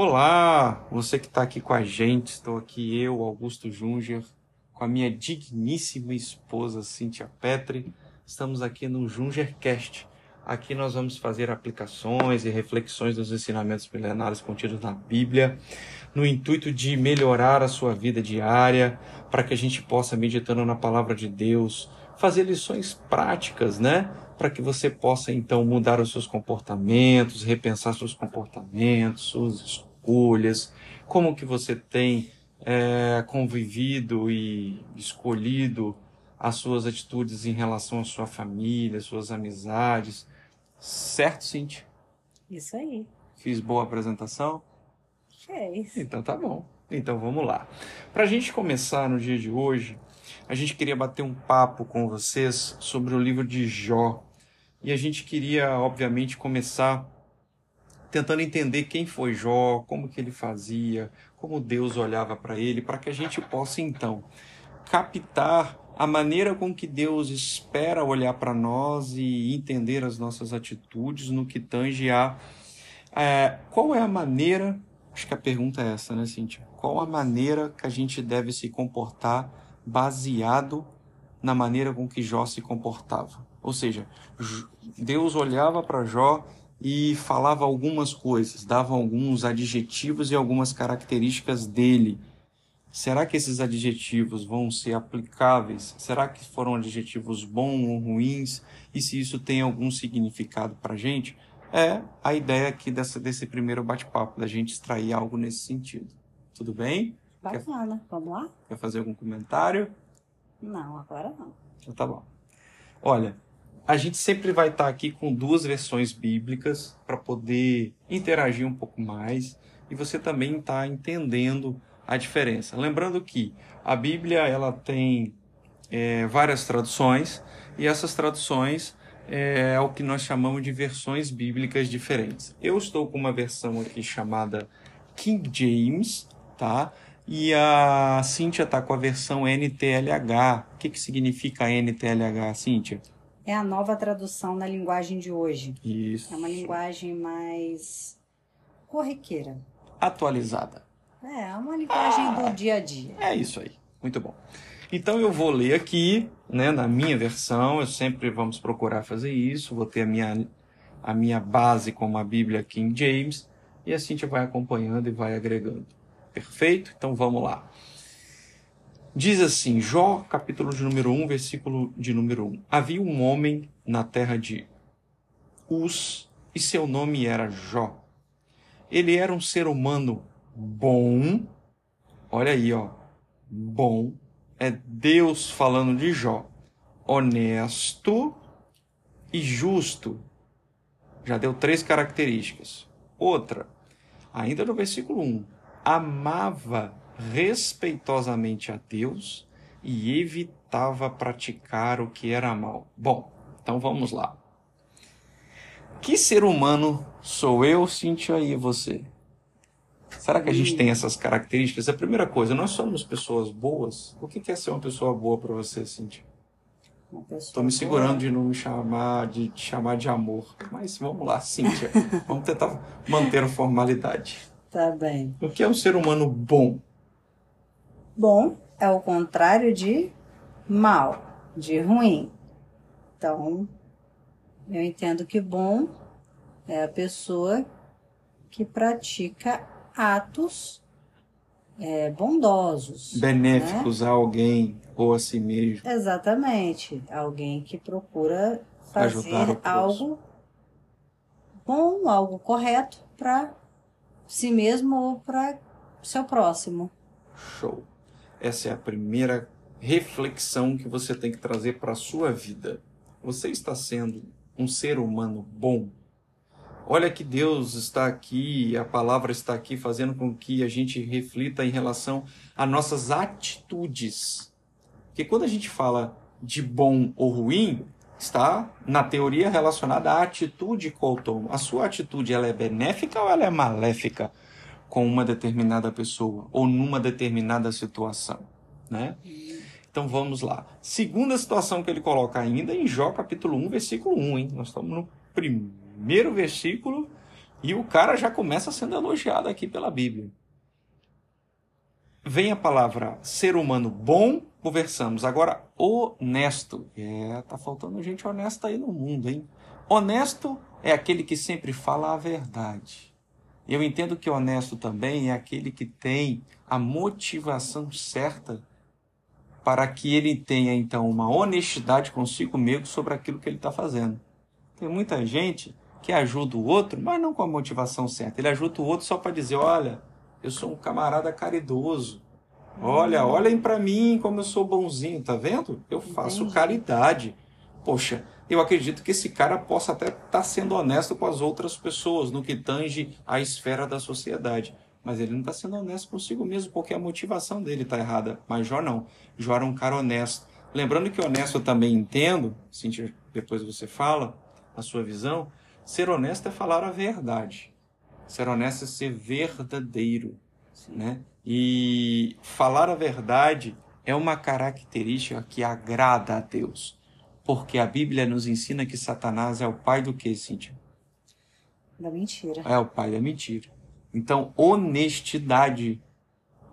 Olá, você que está aqui com a gente, estou aqui eu, Augusto Junger, com a minha digníssima esposa Cíntia Petri. Estamos aqui no Jungercast. Aqui nós vamos fazer aplicações e reflexões dos ensinamentos milenares contidos na Bíblia, no intuito de melhorar a sua vida diária, para que a gente possa, meditando na palavra de Deus, fazer lições práticas, né? Para que você possa então mudar os seus comportamentos, repensar seus comportamentos, suas escolhas, como que você tem é, convivido e escolhido as suas atitudes em relação à sua família, suas amizades. Certo, Cintia? Isso aí. Fiz boa apresentação? Fez. Então tá bom. Então vamos lá. Para a gente começar no dia de hoje, a gente queria bater um papo com vocês sobre o livro de Jó. E a gente queria, obviamente, começar tentando entender quem foi Jó, como que ele fazia, como Deus olhava para ele, para que a gente possa então captar a maneira com que Deus espera olhar para nós e entender as nossas atitudes no que tange a é, qual é a maneira, acho que a pergunta é essa, né, Cíntia? Qual a maneira que a gente deve se comportar baseado na maneira com que Jó se comportava? Ou seja, Deus olhava para Jó e falava algumas coisas, dava alguns adjetivos e algumas características dele. Será que esses adjetivos vão ser aplicáveis? Será que foram adjetivos bons ou ruins? E se isso tem algum significado para a gente? É a ideia aqui dessa, desse primeiro bate-papo, da gente extrair algo nesse sentido. Tudo bem? Bacana. Quer, Vamos lá? Quer fazer algum comentário? Não, agora não. Então tá bom. Olha, a gente sempre vai estar aqui com duas versões bíblicas para poder interagir um pouco mais e você também está entendendo a diferença. Lembrando que a Bíblia ela tem é, várias traduções e essas traduções é, é o que nós chamamos de versões bíblicas diferentes. Eu estou com uma versão aqui chamada King James, tá? E a Cíntia está com a versão NTLH. O que, que significa NTLH, Cíntia? É a nova tradução na linguagem de hoje. Isso. É uma linguagem mais corriqueira. Atualizada. É, é uma linguagem ah, do dia a dia. É isso aí. Muito bom. Então eu vou ler aqui, né, na minha versão, eu sempre vamos procurar fazer isso, vou ter a minha, a minha base como a Bíblia King James, e assim a gente vai acompanhando e vai agregando. Perfeito? Então vamos lá. Diz assim, Jó, capítulo de número 1, versículo de número 1. Havia um homem na terra de Uz, e seu nome era Jó. Ele era um ser humano bom. Olha aí, ó. Bom. É Deus falando de Jó. Honesto e justo. Já deu três características. Outra, ainda no versículo 1. Amava respeitosamente a Deus e evitava praticar o que era mal. Bom, então vamos lá. Que ser humano sou eu, Cintia, e você? Será que a gente tem essas características? A primeira coisa, nós somos pessoas boas. O que é ser uma pessoa boa para você, Cintia? Estou me segurando boa. de não me chamar de, de chamar de amor, mas vamos lá, Cíntia. vamos tentar manter a formalidade. Tá bem. O que é um ser humano bom? Bom é o contrário de mal, de ruim. Então, eu entendo que bom é a pessoa que pratica atos é, bondosos. Benéficos né? a alguém ou a si mesmo. Exatamente. Alguém que procura fazer algo bom, algo correto para si mesmo ou para seu próximo. Show. Essa é a primeira reflexão que você tem que trazer para a sua vida. Você está sendo um ser humano bom? Olha que Deus está aqui, a palavra está aqui fazendo com que a gente reflita em relação a nossas atitudes. Porque quando a gente fala de bom ou ruim, está na teoria relacionada à atitude que eu tomo. A sua atitude ela é benéfica ou ela é maléfica? Com uma determinada pessoa ou numa determinada situação, né? Então vamos lá. Segunda situação que ele coloca ainda em Jó capítulo 1, versículo 1, hein? Nós estamos no primeiro versículo E o cara já começa sendo elogiado aqui pela Bíblia. Vem a palavra ser humano bom, conversamos. Agora, honesto. É, tá faltando gente honesta aí no mundo, hein? Honesto é aquele que sempre fala a verdade. Eu entendo que honesto também é aquele que tem a motivação certa para que ele tenha então uma honestidade consigo mesmo sobre aquilo que ele está fazendo. Tem muita gente que ajuda o outro, mas não com a motivação certa. Ele ajuda o outro só para dizer: olha, eu sou um camarada caridoso. Olha, hum. olhem para mim como eu sou bonzinho, tá vendo? Eu faço Entendi. caridade. Poxa, eu acredito que esse cara possa até estar tá sendo honesto com as outras pessoas no que tange a esfera da sociedade. Mas ele não está sendo honesto consigo mesmo, porque a motivação dele está errada. Mas Jó não. Jó era um cara honesto. Lembrando que honesto eu também entendo, Cintia, depois você fala a sua visão, ser honesto é falar a verdade. Ser honesto é ser verdadeiro. Né? E falar a verdade é uma característica que agrada a Deus. Porque a Bíblia nos ensina que Satanás é o pai do que, Cíntia? Da mentira. É o pai da mentira. Então, honestidade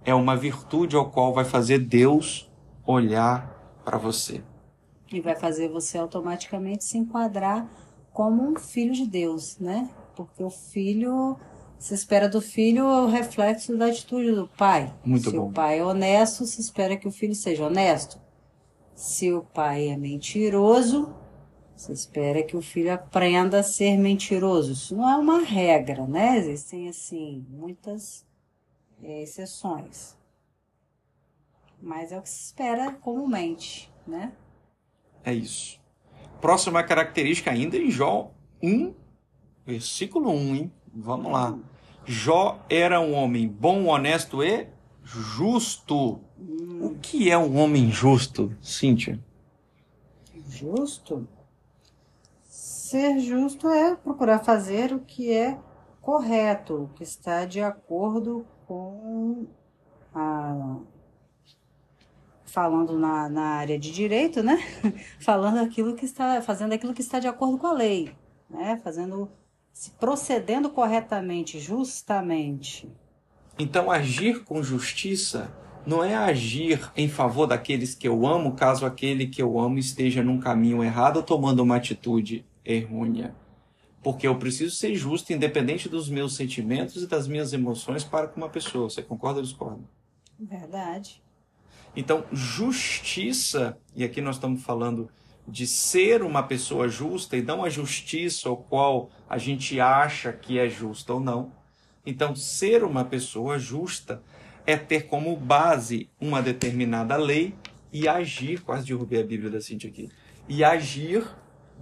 é uma virtude ao qual vai fazer Deus olhar para você. E vai fazer você automaticamente se enquadrar como um filho de Deus, né? Porque o filho, se espera do filho o reflexo da atitude do pai. Muito se bom. o pai é honesto, se espera que o filho seja honesto. Se o pai é mentiroso, se espera que o filho aprenda a ser mentiroso. Isso não é uma regra, né? Existem, assim, muitas é, exceções. Mas é o que se espera comumente, né? É isso. Próxima característica ainda em Jó 1, versículo 1, hein? Vamos lá. Jó era um homem bom, honesto e justo. O que é um homem justo, Cíntia? Justo? Ser justo é procurar fazer o que é correto, o que está de acordo com a. Falando na, na área de direito, né? Falando aquilo que está. Fazendo aquilo que está de acordo com a lei, né? Fazendo. Se procedendo corretamente, justamente. Então, agir com justiça não é agir em favor daqueles que eu amo, caso aquele que eu amo esteja num caminho errado ou tomando uma atitude errônea. Porque eu preciso ser justo, independente dos meus sentimentos e das minhas emoções para com uma pessoa. Você concorda ou discorda? Verdade. Então, justiça, e aqui nós estamos falando de ser uma pessoa justa e não a justiça ao qual a gente acha que é justa ou não. Então, ser uma pessoa justa é ter como base uma determinada lei e agir, quase derrubei a Bíblia da Cintia aqui, e agir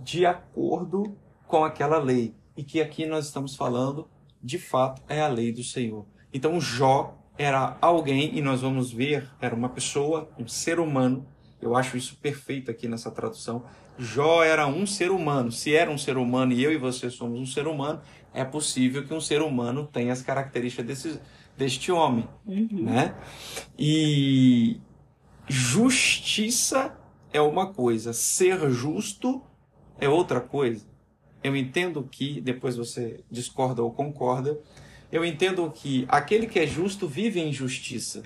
de acordo com aquela lei. E que aqui nós estamos falando, de fato, é a lei do Senhor. Então Jó era alguém, e nós vamos ver, era uma pessoa, um ser humano. Eu acho isso perfeito aqui nessa tradução. Jó era um ser humano. Se era um ser humano e eu e você somos um ser humano, é possível que um ser humano tenha as características desse, deste homem, uhum. né? E justiça é uma coisa, ser justo é outra coisa. Eu entendo que, depois você discorda ou concorda, eu entendo que aquele que é justo vive em justiça.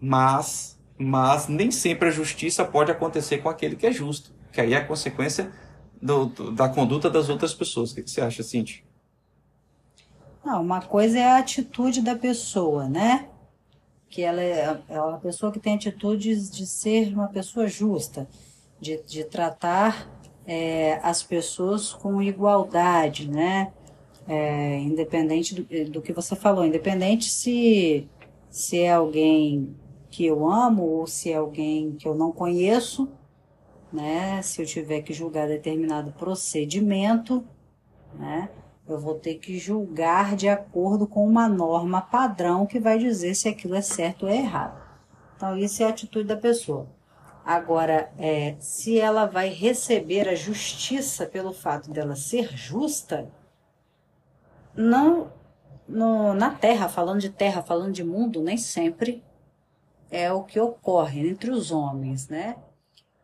Mas, mas nem sempre a justiça pode acontecer com aquele que é justo, que aí é a consequência do, do, da conduta das outras pessoas. O que, você acha, Cintia? Não, uma coisa é a atitude da pessoa, né? Que ela é, é uma pessoa que tem atitudes de ser uma pessoa justa de, de tratar é, as pessoas com igualdade, né? É, independente do, do que você falou, independente se, se é alguém que eu amo ou se é alguém que eu não conheço, né? Se eu tiver que julgar determinado procedimento, né? Eu vou ter que julgar de acordo com uma norma padrão que vai dizer se aquilo é certo ou é errado. Então, isso é a atitude da pessoa. Agora, é, se ela vai receber a justiça pelo fato dela ser justa, não no, na Terra, falando de Terra, falando de mundo, nem sempre é o que ocorre entre os homens, né?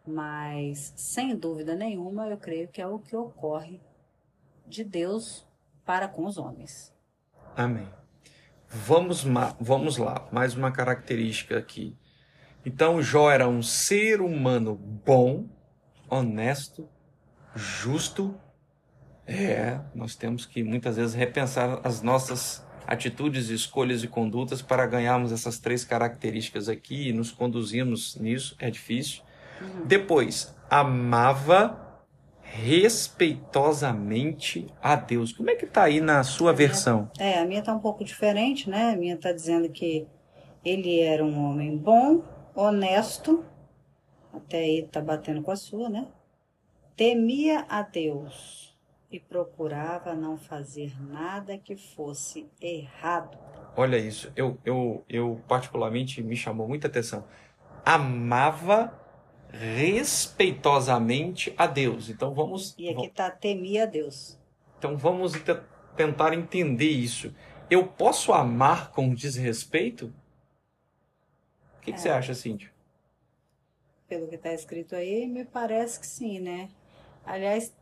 Mas, sem dúvida nenhuma, eu creio que é o que ocorre de Deus para com os homens. Amém. Vamos, vamos lá, mais uma característica aqui. Então, Jó era um ser humano bom, honesto, justo. É, nós temos que muitas vezes repensar as nossas atitudes, escolhas e condutas para ganharmos essas três características aqui e nos conduzirmos nisso. É difícil. Uhum. Depois, amava respeitosamente a Deus. Como é que está aí na sua a versão? Minha, é, a minha está um pouco diferente, né? A minha está dizendo que ele era um homem bom, honesto, até aí está batendo com a sua, né? Temia a Deus e procurava não fazer nada que fosse errado. Olha isso, eu, eu, eu particularmente me chamou muita atenção. Amava respeitosamente a Deus. Então vamos. E aqui está temia a Deus. Então vamos tentar entender isso. Eu posso amar com desrespeito? O que, é. que você acha, Cíntia? Pelo que está escrito aí, me parece que sim, né? Aliás,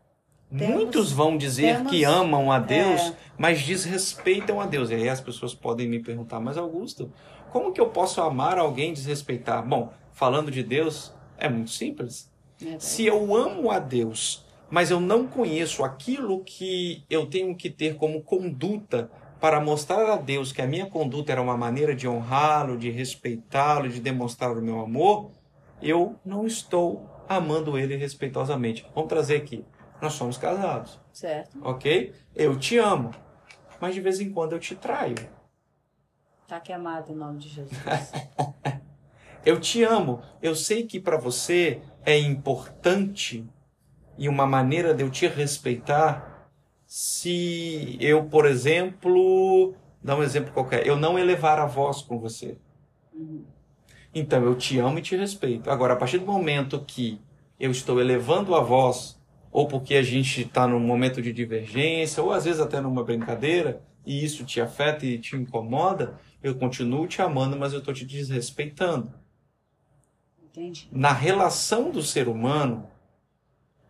temos, Muitos vão dizer temos, que amam a Deus, é... mas desrespeitam a Deus. E aí as pessoas podem me perguntar, mas Augusto, como que eu posso amar alguém e desrespeitar? Bom, falando de Deus, é muito simples. É Se eu amo a Deus, mas eu não conheço aquilo que eu tenho que ter como conduta para mostrar a Deus que a minha conduta era uma maneira de honrá-lo, de respeitá-lo, de demonstrar o meu amor, eu não estou amando ele respeitosamente. Vamos trazer aqui. Nós somos casados. Certo. Ok? Eu te amo, mas de vez em quando eu te traio. Tá que amado em nome de Jesus. Eu te amo. Eu sei que para você é importante e uma maneira de eu te respeitar se eu, por exemplo, dá um exemplo qualquer, eu não elevar a voz com você. Então eu te amo e te respeito. Agora, a partir do momento que eu estou elevando a voz, ou porque a gente está num momento de divergência, ou às vezes até numa brincadeira, e isso te afeta e te incomoda, eu continuo te amando, mas eu estou te desrespeitando. Entendi. Na relação do ser humano,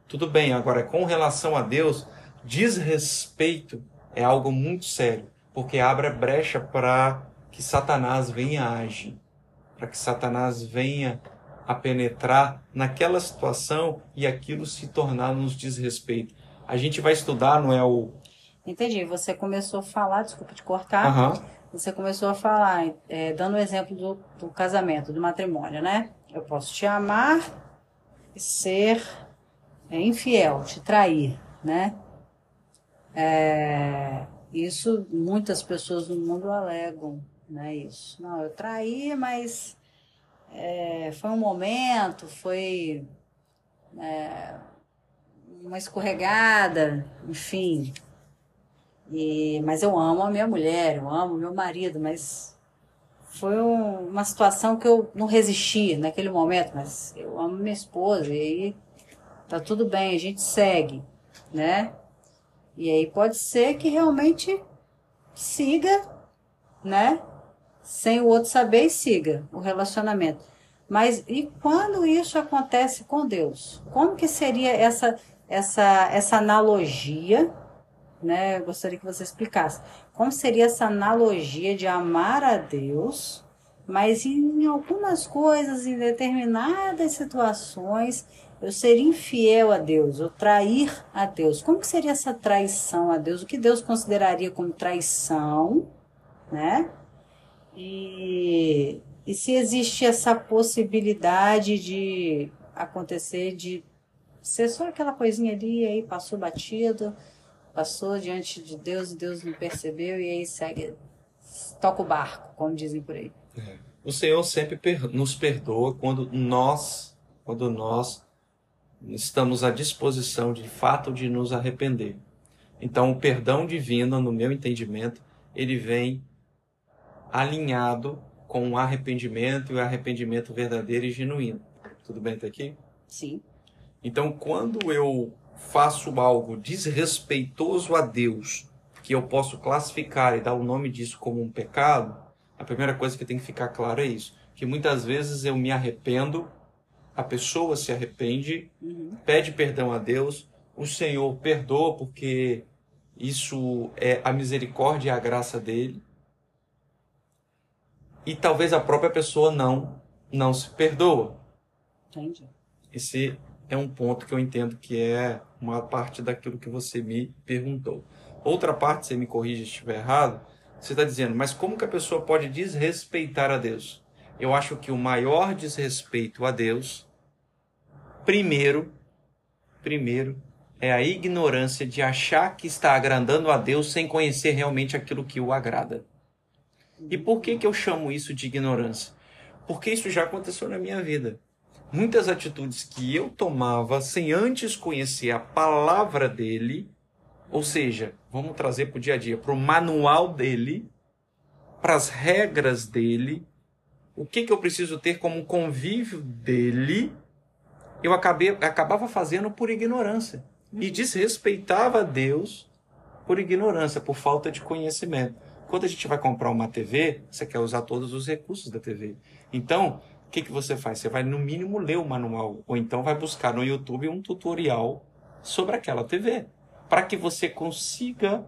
tudo bem, agora com relação a Deus, desrespeito é algo muito sério, porque abre brecha para que Satanás venha agir, para que Satanás venha a penetrar naquela situação e aquilo se tornar nos desrespeito. A gente vai estudar, não é o. Entendi. Você começou a falar, desculpa te cortar. Uhum. Você começou a falar, é, dando o exemplo do, do casamento, do matrimônio, né? Eu posso te amar e ser é, infiel, te trair, né? É, isso muitas pessoas no mundo alegam, né? Isso. Não, eu traí, mas é, foi um momento, foi é, uma escorregada, enfim. E, mas eu amo a minha mulher, eu amo meu marido, mas foi um, uma situação que eu não resisti naquele momento, mas eu amo minha esposa e aí tá tudo bem, a gente segue, né? E aí pode ser que realmente siga, né? Sem o outro saber e siga o relacionamento. Mas e quando isso acontece com Deus? Como que seria essa essa essa analogia, né? Eu gostaria que você explicasse. Como seria essa analogia de amar a Deus, mas em algumas coisas, em determinadas situações, eu ser infiel a Deus, eu trair a Deus. Como que seria essa traição a Deus? O que Deus consideraria como traição, né? E, e se existe essa possibilidade de acontecer de ser só aquela coisinha ali aí passou batido, passou diante de Deus e Deus não percebeu e aí segue, toca o barco, como dizem por aí. É. O Senhor sempre nos perdoa quando nós, quando nós estamos à disposição de fato de nos arrepender. Então, o perdão divino, no meu entendimento, ele vem alinhado com o arrependimento e o arrependimento verdadeiro e genuíno. Tudo bem até aqui? Sim. Então, quando eu faço algo desrespeitoso a Deus, que eu posso classificar e dar o nome disso como um pecado, a primeira coisa que tem que ficar claro é isso. Que muitas vezes eu me arrependo, a pessoa se arrepende, uhum. pede perdão a Deus, o Senhor perdoa porque isso é a misericórdia e a graça dele. E talvez a própria pessoa não não se perdoa. Entendi. Esse é um ponto que eu entendo que é uma parte daquilo que você me perguntou. Outra parte, você me corrige se estiver errado, você está dizendo, mas como que a pessoa pode desrespeitar a Deus? Eu acho que o maior desrespeito a Deus, primeiro, primeiro, é a ignorância de achar que está agradando a Deus sem conhecer realmente aquilo que o agrada. E por que, que eu chamo isso de ignorância? Porque isso já aconteceu na minha vida. Muitas atitudes que eu tomava sem antes conhecer a palavra dele, ou seja, vamos trazer para o dia a dia, para o manual dele, para as regras dele, o que, que eu preciso ter como convívio dele, eu acabei, acabava fazendo por ignorância. E desrespeitava Deus por ignorância, por falta de conhecimento. Quando a gente vai comprar uma TV, você quer usar todos os recursos da TV. Então, que, que você faz? Você vai, no mínimo, ler o manual. Ou então vai buscar no YouTube um tutorial sobre aquela TV. Para que você consiga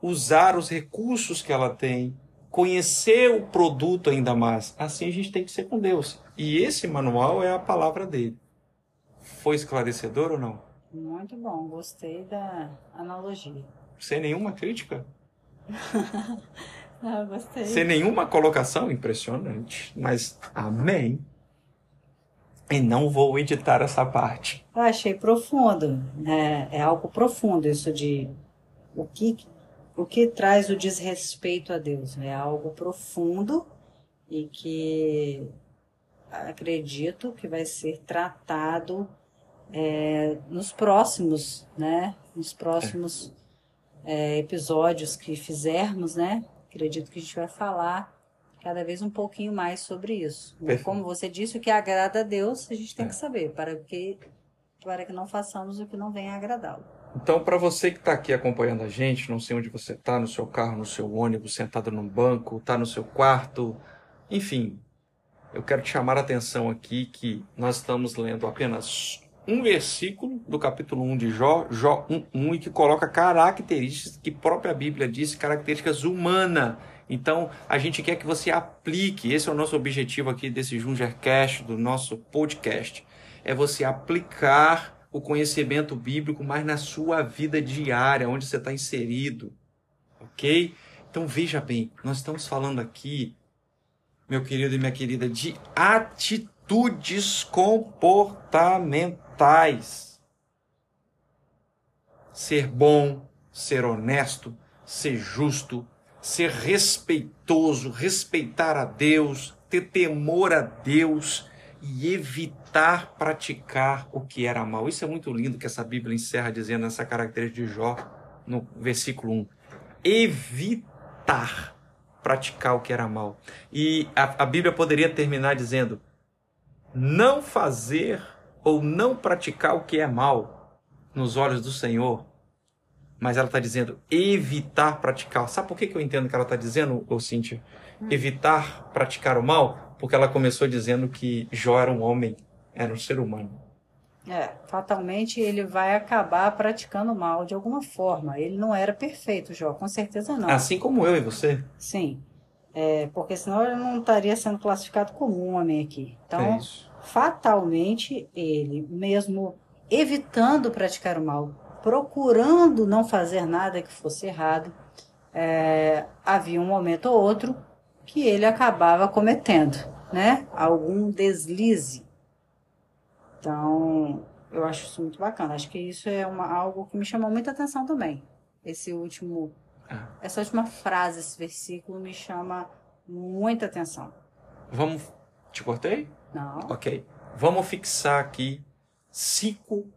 usar os recursos que ela tem, conhecer o produto ainda mais. Assim a gente tem que ser com Deus. E esse manual é a palavra dele. Foi esclarecedor ou não? Muito bom, gostei da analogia. Sem nenhuma crítica? Não, gostei. Sem nenhuma colocação impressionante, mas amém. E não vou editar essa parte. Eu achei profundo, né? É algo profundo isso de o que o que traz o desrespeito a Deus. É algo profundo e que acredito que vai ser tratado é, nos próximos, né? Nos próximos é, episódios que fizermos, né? Acredito que a gente vai falar cada vez um pouquinho mais sobre isso. Perfeito. Como você disse, o que agrada a Deus, a gente tem É. que saber, para que, para que não façamos o que não venha agradá-lo. Então, para você que está aqui acompanhando a gente, não sei onde você está, no seu carro, no seu ônibus, sentado num banco, está no seu quarto, enfim, eu quero te chamar a atenção aqui que nós estamos lendo apenas um versículo do capítulo 1 de Jó, Jó 1.1, e que coloca características que própria Bíblia diz, características humanas. Então, a gente quer que você aplique, esse é o nosso objetivo aqui desse Jungercast, do nosso podcast, é você aplicar o conhecimento bíblico mais na sua vida diária, onde você está inserido, ok? Então, veja bem, nós estamos falando aqui, meu querido e minha querida, de atitudes comportamentais. Ser bom, ser honesto, ser justo, ser respeitoso, respeitar a Deus, ter temor a Deus e evitar praticar o que era mal. Isso é muito lindo que essa Bíblia encerra dizendo essa característica de Jó no versículo 1. Evitar praticar o que era mal. E a, a Bíblia poderia terminar dizendo: não fazer ou não praticar o que é mal nos olhos do Senhor. Mas ela está dizendo evitar praticar. Sabe por que, que eu entendo que ela está dizendo, ô Cíntia? Evitar praticar o mal? Porque ela começou dizendo que Jó era um homem, era um ser humano. É, fatalmente ele vai acabar praticando mal de alguma forma. Ele não era perfeito, Jó, com certeza não. Assim como eu e você. Sim. É, porque senão ele não estaria sendo classificado como um homem aqui. é Então, isso. Fatalmente, ele, mesmo evitando praticar o mal, procurando não fazer nada que fosse errado, é, havia um momento ou outro que ele acabava cometendo, né? Algum deslize. Então, eu acho isso muito bacana. Acho que isso é uma, algo que me chamou muita atenção também. Esse último, Ah. essa última frase, esse versículo me chama muita atenção. Vamos. Te cortei? Não. Ok. Vamos fixar aqui cinco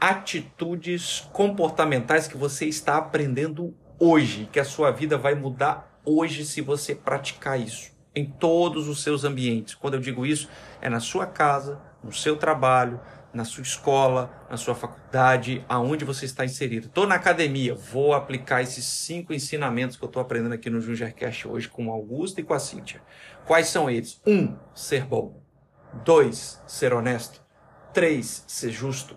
atitudes comportamentais que você está aprendendo hoje, que a sua vida vai mudar hoje se você praticar isso em todos os seus ambientes. Quando eu digo isso, é na sua casa, no seu trabalho, na sua escola, na sua faculdade, aonde você está inserido. Estou na academia, vou aplicar esses cinco ensinamentos que eu estou aprendendo aqui no Jungercast hoje com o Augusto e com a Cíntia. Quais são eles? Um, ser bom. Dois, ser honesto. Três, ser justo.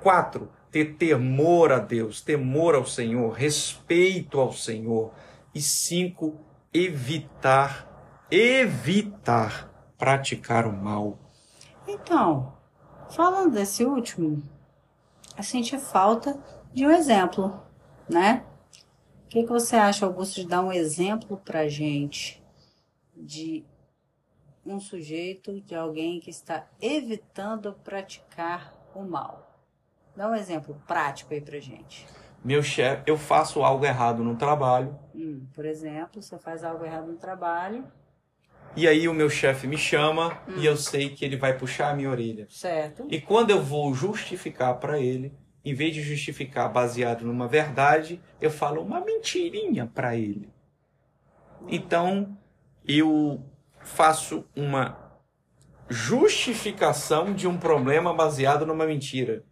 Quatro, ter temor a Deus, temor ao Senhor, respeito ao Senhor. E cinco, evitar, evitar praticar o mal. Então, falando desse último, a sente falta de um exemplo, né? O que, que você acha, Augusto, de dar um exemplo pra gente de um sujeito, de alguém que está evitando praticar o mal? Dá um exemplo prático aí pra gente. Meu chefe, eu faço algo errado no trabalho. Hum, por exemplo, você faz algo errado no trabalho. E aí o meu chefe me chama hum. e eu sei que ele vai puxar a minha orelha. Certo. E quando eu vou justificar para ele, em vez de justificar baseado numa verdade, eu falo uma mentirinha para ele. Então, eu faço uma justificação de um problema baseado numa mentira.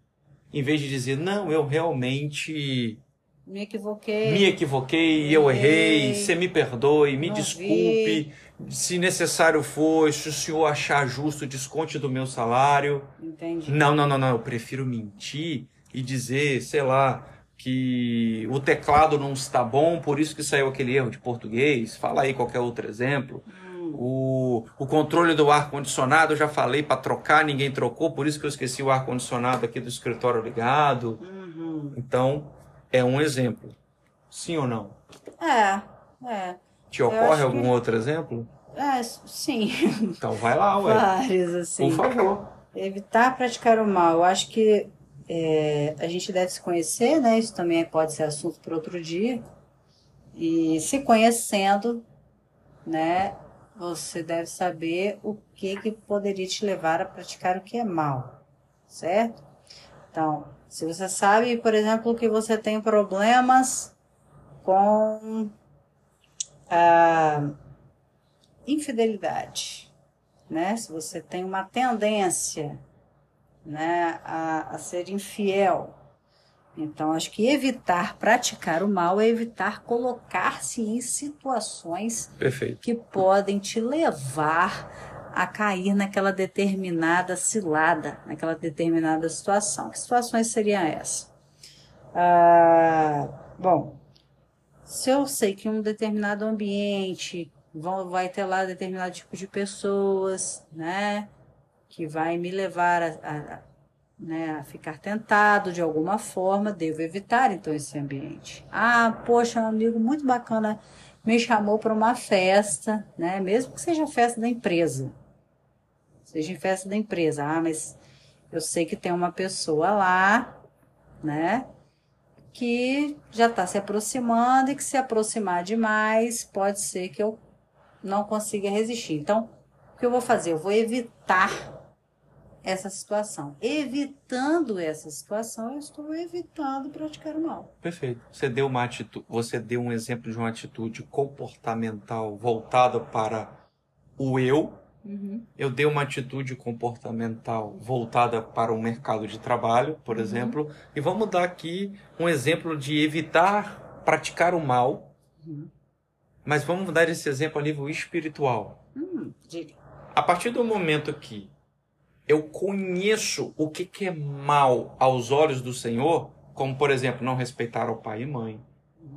Em vez de dizer, não, eu realmente me equivoquei. Me equivoquei, eu errei, você me perdoe, me desculpe. Vi. Se necessário for, se o senhor achar justo, desconte do meu salário. Entendi. Não, não, não, não. Eu prefiro mentir e dizer, sei lá, que o teclado não está bom, por isso que saiu aquele erro de português. Fala aí qualquer outro exemplo. Hum. O, o controle do ar-condicionado, eu já falei para trocar, ninguém trocou, por isso que eu esqueci o ar-condicionado aqui do escritório ligado. Uhum. Então, é um exemplo. Sim ou não? É, é. Te ocorre algum que... outro exemplo? É, sim. Então vai lá, ué. Vários, assim. Por favor. Evitar praticar o mal. Eu acho que é, a gente deve se conhecer, né? Isso também pode ser assunto para outro dia. E se conhecendo, né? Você deve saber o que, que poderia te levar a praticar o que é mal, certo? Então, se você sabe, por exemplo, que você tem problemas com a infidelidade, né? Se você tem uma tendência né, a, a ser infiel. Então, acho que evitar praticar o mal é evitar colocar-se em situações Perfeito. que podem te levar a cair naquela determinada cilada, naquela determinada situação. Que situações seriam essas? Ah, bom, se eu sei que um determinado ambiente vão, vai ter lá determinado tipo de pessoas, né? que vai me levar a, a, né, a ficar tentado de alguma forma, devo evitar então esse ambiente. Ah, poxa, um amigo muito bacana me chamou para uma festa, né, mesmo que seja festa da empresa. Seja em festa da empresa. Ah, mas eu sei que tem uma pessoa lá, né, que já está se aproximando e que se aproximar demais pode ser que eu não consiga resistir. Então, o que eu vou fazer? Eu vou evitar essa situação. Evitando essa situação, eu estou evitando praticar o mal. Perfeito. Você deu uma atitude, você deu um exemplo de uma atitude comportamental voltada para o eu. Uhum. Eu dei uma atitude comportamental voltada para o mercado de trabalho, por uhum. exemplo. E vamos dar aqui um exemplo de evitar praticar o mal. Uhum. Mas vamos dar esse exemplo a nível espiritual. Hum, a partir do momento que eu conheço o que, que é mal aos olhos do Senhor, como por exemplo, não respeitar o pai e mãe,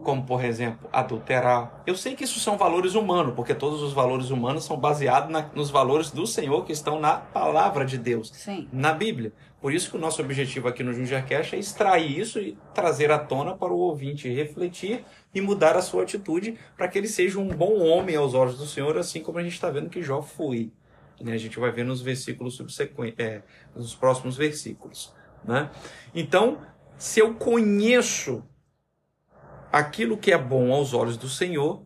como por exemplo, adulterar. Eu sei que isso são valores humanos, porque todos os valores humanos são baseados na, nos valores do Senhor que estão na palavra de Deus, Sim. na Bíblia. Por isso que o nosso objetivo aqui no Jungercast é extrair isso e trazer à tona para o ouvinte refletir e mudar a sua atitude para que ele seja um bom homem aos olhos do Senhor, assim como a gente está vendo que Jó foi. Né? A gente vai ver nos versículos subsequentes, é, nos próximos versículos. Né? Então, se eu conheço aquilo que é bom aos olhos do Senhor,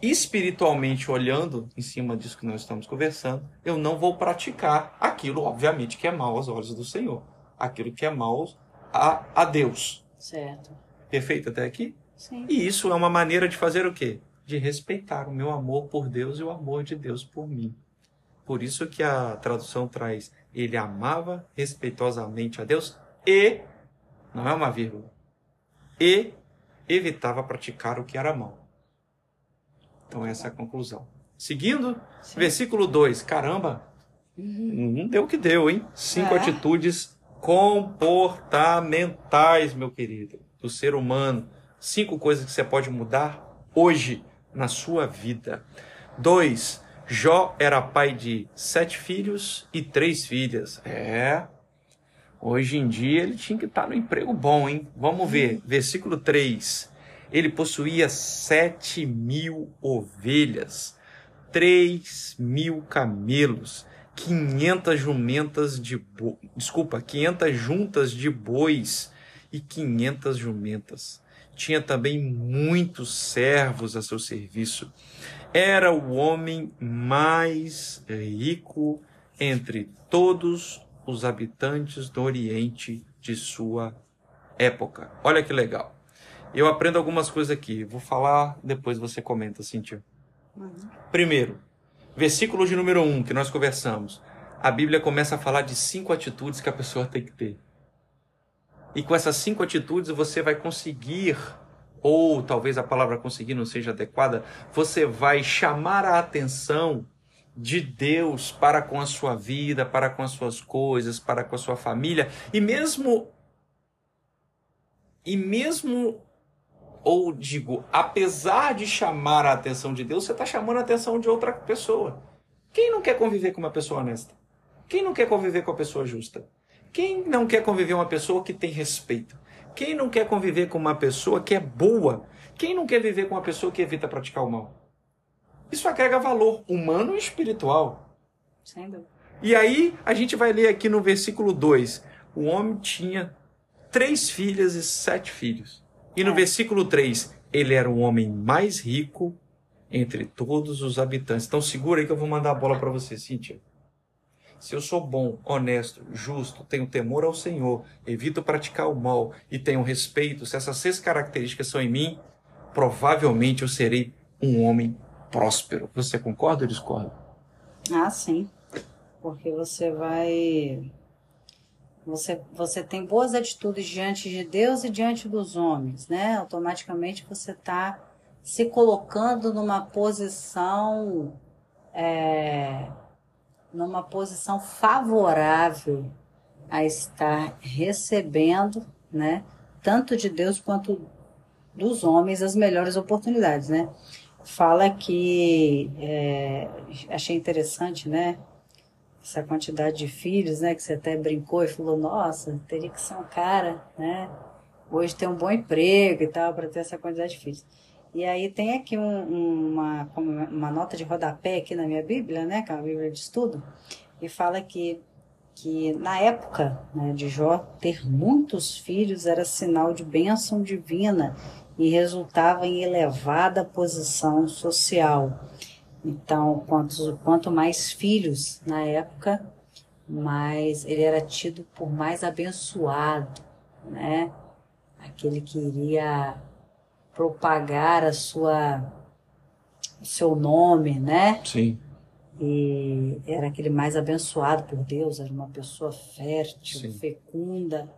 espiritualmente olhando em cima disso que nós estamos conversando, eu não vou praticar aquilo, obviamente, que é mal aos olhos do Senhor. Aquilo que é mal a, a Deus. Certo. Perfeito até aqui? Sim. E isso é uma maneira de fazer o quê? De respeitar o meu amor por Deus e o amor de Deus por mim. Por isso que a tradução traz ele amava respeitosamente a Deus e não é uma vírgula. E evitava praticar o que era mal. Então essa é a conclusão. Seguindo, Sim. versículo 2. Caramba, uhum. deu o que deu, hein? Cinco é. atitudes comportamentais, meu querido, do ser humano. Cinco coisas que você pode mudar hoje na sua vida. Dois, Jó era pai de sete filhos e três filhas. É. Hoje em dia ele tinha que estar no emprego bom, hein? Vamos ver. Versículo 3. Ele possuía sete mil ovelhas, três mil camelos, quinhentas jumentas de bo... desculpa, quinhentas juntas de bois e quinhentas jumentas. Tinha também muitos servos a seu serviço. Era o homem mais rico entre todos os habitantes do Oriente de sua época. Olha que legal. Eu aprendo algumas coisas aqui. Vou falar, depois você comenta, Cintia. Uhum. Primeiro, versículo de número 1 um, que nós conversamos. A Bíblia começa a falar de cinco atitudes que a pessoa tem que ter. E com essas cinco atitudes você vai conseguir, ou talvez a palavra conseguir não seja adequada, você vai chamar a atenção de Deus para com a sua vida, para com as suas coisas, para com a sua família, e mesmo e mesmo ou digo, apesar de chamar a atenção de Deus, você está chamando a atenção de outra pessoa. Quem não quer conviver com uma pessoa honesta? Quem não quer conviver com uma pessoa justa? Quem não quer conviver com uma pessoa que tem respeito? Quem não quer conviver com uma pessoa que é boa? Quem não quer viver com uma pessoa que evita praticar o mal? Isso agrega valor humano e espiritual. Sem dúvida. E aí, a gente vai ler aqui no versículo 2: o homem tinha três filhas e sete filhos. E no é. versículo 3, ele era o homem mais rico entre todos os habitantes. Então segura aí que eu vou mandar a bola para você, Cíntia. Se eu sou bom, honesto, justo, tenho temor ao Senhor, evito praticar o mal e tenho respeito, se essas seis características são em mim, provavelmente eu serei um homem próspero. Você concorda ou discorda? Ah, sim. Porque você vai você, você tem boas atitudes diante de Deus e diante dos homens, né? Automaticamente você está se colocando numa posição é, numa posição favorável a estar recebendo, né? Tanto de Deus quanto dos homens as melhores oportunidades, né? Fala que é, achei interessante, né? essa quantidade de filhos, né? Que você até brincou e falou, nossa, teria que ser um cara, né? Hoje ter um bom emprego e tal, para ter essa quantidade de filhos. E aí tem aqui um, uma, uma nota de rodapé aqui na minha Bíblia, né? Que é uma Bíblia de estudo, e fala que, que na época né, de Jó, ter muitos filhos era sinal de bênção divina e resultava em elevada posição social. Então, quanto, quanto mais filhos na época, mais ele era tido por mais abençoado, né? Aquele que iria propagar a sua o seu nome, né? Sim. E era aquele mais abençoado por Deus, era uma pessoa fértil, Sim. fecunda,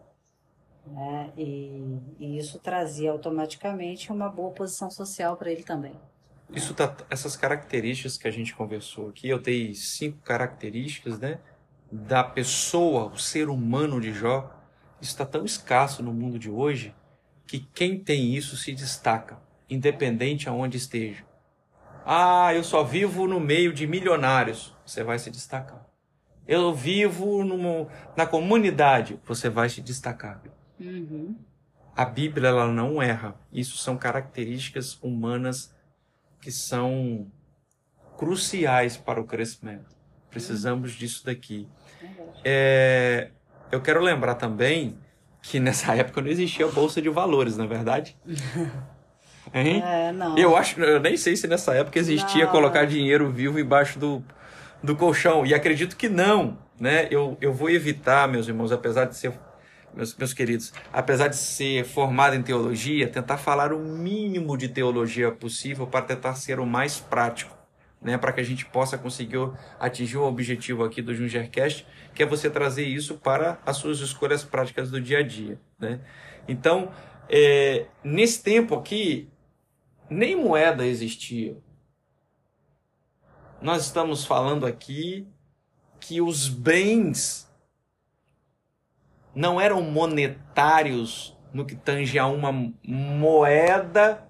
né? E, e isso trazia automaticamente uma boa posição social para ele também. Isso tá, essas características que a gente conversou aqui, eu dei cinco características, né? Da pessoa, o ser humano de Jó, está tão escasso no mundo de hoje que quem tem isso se destaca, independente aonde esteja. Ah, eu só vivo no meio de milionários, você vai se destacar. Eu vivo numa, na comunidade, você vai se destacar. Uhum. A Bíblia ela não erra. Isso são características humanas que são cruciais para o crescimento. Precisamos disso daqui. É, eu quero lembrar também que nessa época não existia bolsa de valores, na é verdade. Hein? É, não. Eu acho, eu nem sei se nessa época existia não. colocar dinheiro vivo embaixo do, do colchão. E acredito que não, né? Eu, eu vou evitar, meus irmãos, apesar de ser meus, meus queridos, apesar de ser formado em teologia, tentar falar o mínimo de teologia possível para tentar ser o mais prático, né, para que a gente possa conseguir atingir o objetivo aqui do Jungercast, que é você trazer isso para as suas escolhas práticas do dia a dia. Né? Então, é, nesse tempo aqui, nem moeda existia. Nós estamos falando aqui que os bens não eram monetários no que tange a uma moeda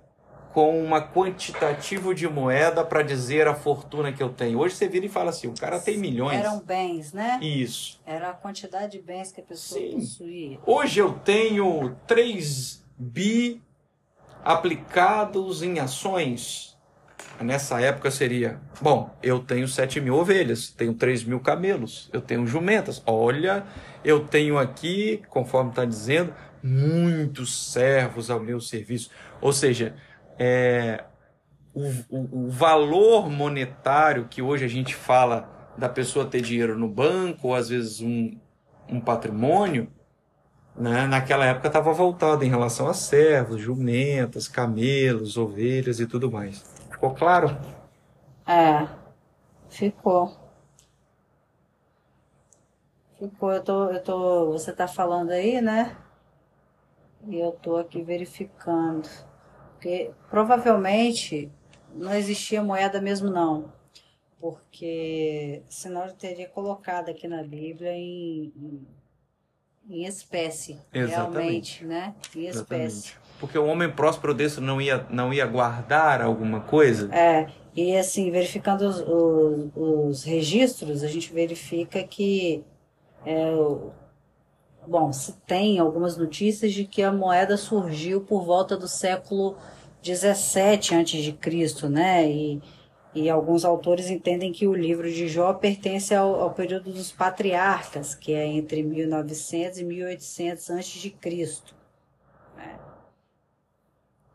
com uma quantitativo de moeda para dizer a fortuna que eu tenho. Hoje você vira e fala assim, o cara tem milhões. Eram bens, né? Isso. Era a quantidade de bens que a pessoa Sim. possuía. Hoje eu tenho 3 bi aplicados em ações. Nessa época seria, bom, eu tenho 7 mil ovelhas, tenho 3 mil camelos, eu tenho jumentas. Olha, eu tenho aqui, conforme está dizendo, muitos servos ao meu serviço. Ou seja, é, o, o, o valor monetário que hoje a gente fala da pessoa ter dinheiro no banco, ou às vezes um, um patrimônio, né, naquela época estava voltado em relação a servos, jumentas, camelos, ovelhas e tudo mais. Ficou claro? É, ficou. Ficou, eu tô, eu tô, você tá falando aí, né? E eu tô aqui verificando. Porque provavelmente não existia moeda mesmo não. Porque senão ele teria colocado aqui na Bíblia em, em, em espécie, Exatamente. realmente, né? Em espécie. Exatamente. Porque o homem próspero desse não ia, não ia guardar alguma coisa? É, e assim, verificando os, os, os registros, a gente verifica que, é, bom, se tem algumas notícias de que a moeda surgiu por volta do século 17 antes de Cristo, né? E, e alguns autores entendem que o livro de Jó pertence ao, ao período dos patriarcas, que é entre 1900 e 1800 antes de Cristo. né?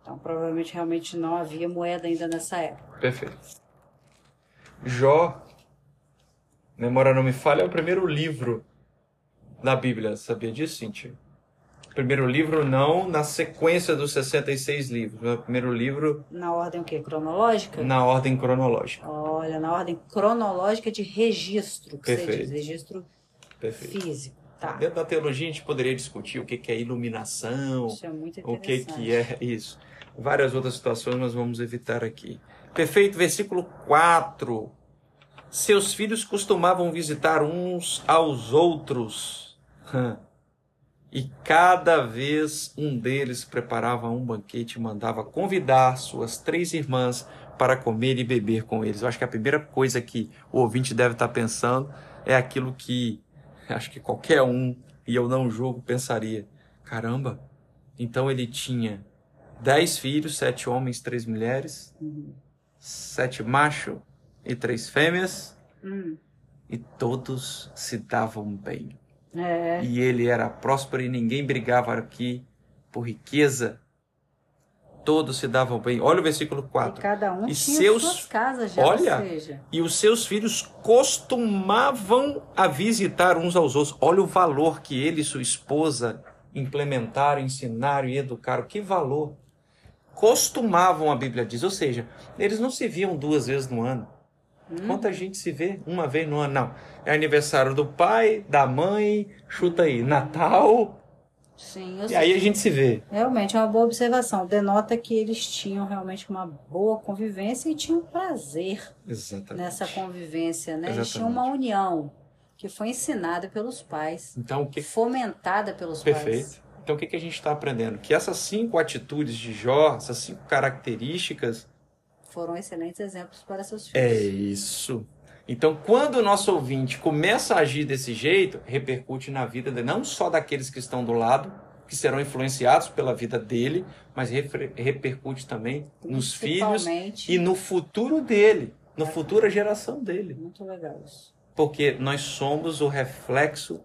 Então, provavelmente, realmente não havia moeda ainda nessa época. Perfeito. Jó, memória não me falha, é o primeiro livro da Bíblia. Sabia disso, Cintia? Primeiro livro não na sequência dos 66 livros, o primeiro livro Na ordem o quê? Cronológica? na ordem cronológica. Olha, na ordem cronológica de registro, que Perfeito. diz, registro Perfeito. físico. Tá. Dentro da teologia a gente poderia discutir o que que é iluminação, Isso é muito o que que é isso. Várias outras situações nós vamos evitar aqui. Perfeito, versículo 4. Seus filhos costumavam visitar uns aos outros. E cada vez um deles preparava um banquete e mandava convidar suas três irmãs para comer e beber com eles. Eu acho que a primeira coisa que o ouvinte deve estar pensando é aquilo que acho que qualquer um, e eu não julgo, pensaria: caramba, então ele tinha dez filhos, sete homens, três mulheres, Uhum. sete machos e três fêmeas, Hum, e todos se davam bem. é, E ele era próspero e ninguém brigava aqui por riqueza. Todos se davam bem. Olha o versículo e 4. cada um E tinha seus- suas casas já, Olha, ou seja, E os seus filhos costumavam a visitar uns aos outros. Olha o valor que ele e sua esposa implementaram, ensinaram e educaram. Que valor! Costumavam, a Bíblia diz. Ou seja, eles não se viam duas vezes no ano. hum, Quanta gente se vê uma vez no ano? Não. É aniversário do pai, da mãe, chuta aí, Natal, sim, e aí a gente se vê. realmente é uma boa observação. Denota que eles tinham realmente uma boa convivência e tinham prazer Exatamente. nessa convivência, né? Eles tinham Exatamente. uma união que foi ensinada pelos pais, Então, o que fomentada pelos pais. Perfeito. Então, o que, que a gente está aprendendo? Que essas cinco atitudes de Jó, essas cinco características, Foram excelentes exemplos para seus é filhos. isso. Então, quando o nosso ouvinte começa a agir desse jeito, repercute na vida de, não só daqueles que estão do lado, que serão influenciados pela vida dele, mas repercute também nos filhos e no futuro dele, na futura geração dele. Muito legal isso. Porque nós somos o reflexo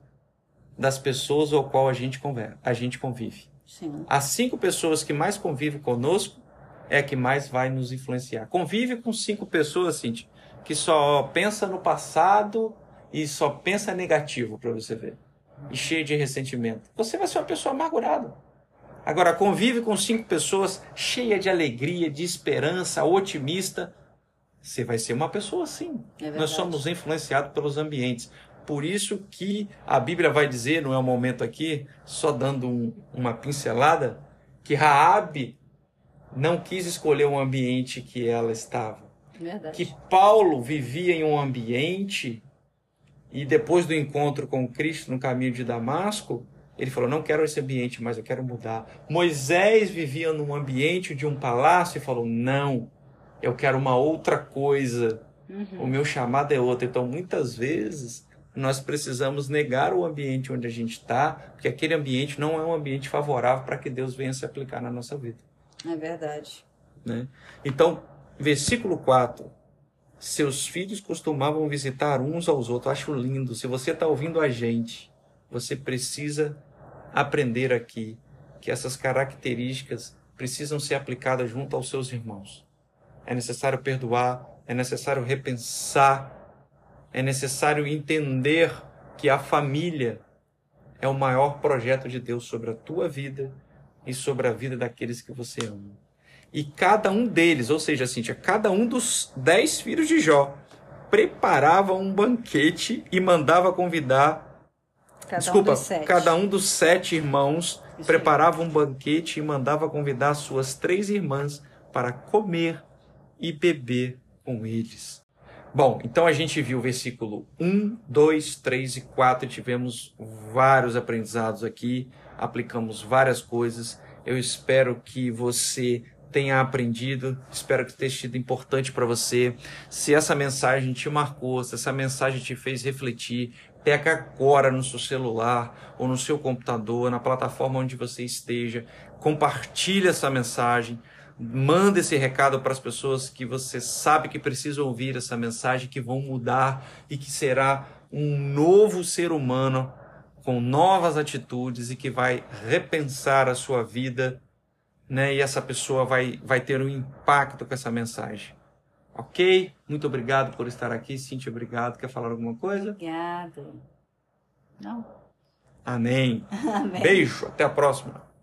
das pessoas ao qual a gente conver- a gente convive. Sim. As cinco pessoas que mais convivem conosco é a que mais vai nos influenciar. Convive com cinco pessoas, Cintia, que só pensa no passado e só pensa negativo para você ver. E cheio de ressentimento. Você vai ser uma pessoa amargurada. Agora, convive com cinco pessoas cheia de alegria, de esperança, otimista. Você vai ser uma pessoa assim. É. Nós somos influenciados pelos ambientes. Por isso que a Bíblia vai dizer, não é o momento aqui, só dando um- uma pincelada, que Raabe não quis escolher o ambiente que ela estava. Verdade. Que Paulo vivia em um ambiente e depois do encontro com Cristo no caminho de Damasco, Ele falou: Não quero esse ambiente, mas eu quero mudar. Moisés vivia num ambiente de um palácio e falou: Não, eu quero uma outra coisa. Uhum. O meu chamado é outro. Então, muitas vezes, nós precisamos negar o ambiente onde a gente está, porque aquele ambiente não é um ambiente favorável para que Deus venha se aplicar na nossa vida. É verdade. Né? Então, versículo 4. Seus filhos costumavam visitar uns aos outros. acho lindo. Se você está ouvindo a gente, você precisa aprender aqui que essas características precisam ser aplicadas junto aos seus irmãos. É necessário perdoar, é necessário repensar, é necessário entender que a família é o maior projeto de Deus sobre a tua vida e sobre a vida daqueles que você ama. E cada um deles, ou seja, Cíntia, cada um dos dez filhos de Jó preparava um banquete e mandava convidar Cada Desculpa, um cada um dos sete irmãos Isso preparava um banquete e mandava convidar suas três irmãs para comer e beber com eles. Bom, então a gente viu o versículo 1, 2, 3 e 4 e tivemos vários aprendizados aqui, aplicamos várias coisas. Eu espero que você tenha aprendido, espero que tenha sido importante para você. Se essa mensagem te marcou, se essa mensagem te fez refletir, pega agora no seu celular ou no seu computador, na plataforma onde você esteja, compartilhe essa mensagem, manda esse recado para as pessoas que você sabe que precisam ouvir essa mensagem, que vão mudar e que será um novo ser humano com novas atitudes e que vai repensar a sua vida, né? E essa pessoa vai, vai ter um impacto com essa mensagem. Ok? Muito obrigado por estar aqui. Cintia, obrigado. Quer falar alguma coisa? Obrigado. Não. Amém. Amém. Beijo. Até a próxima.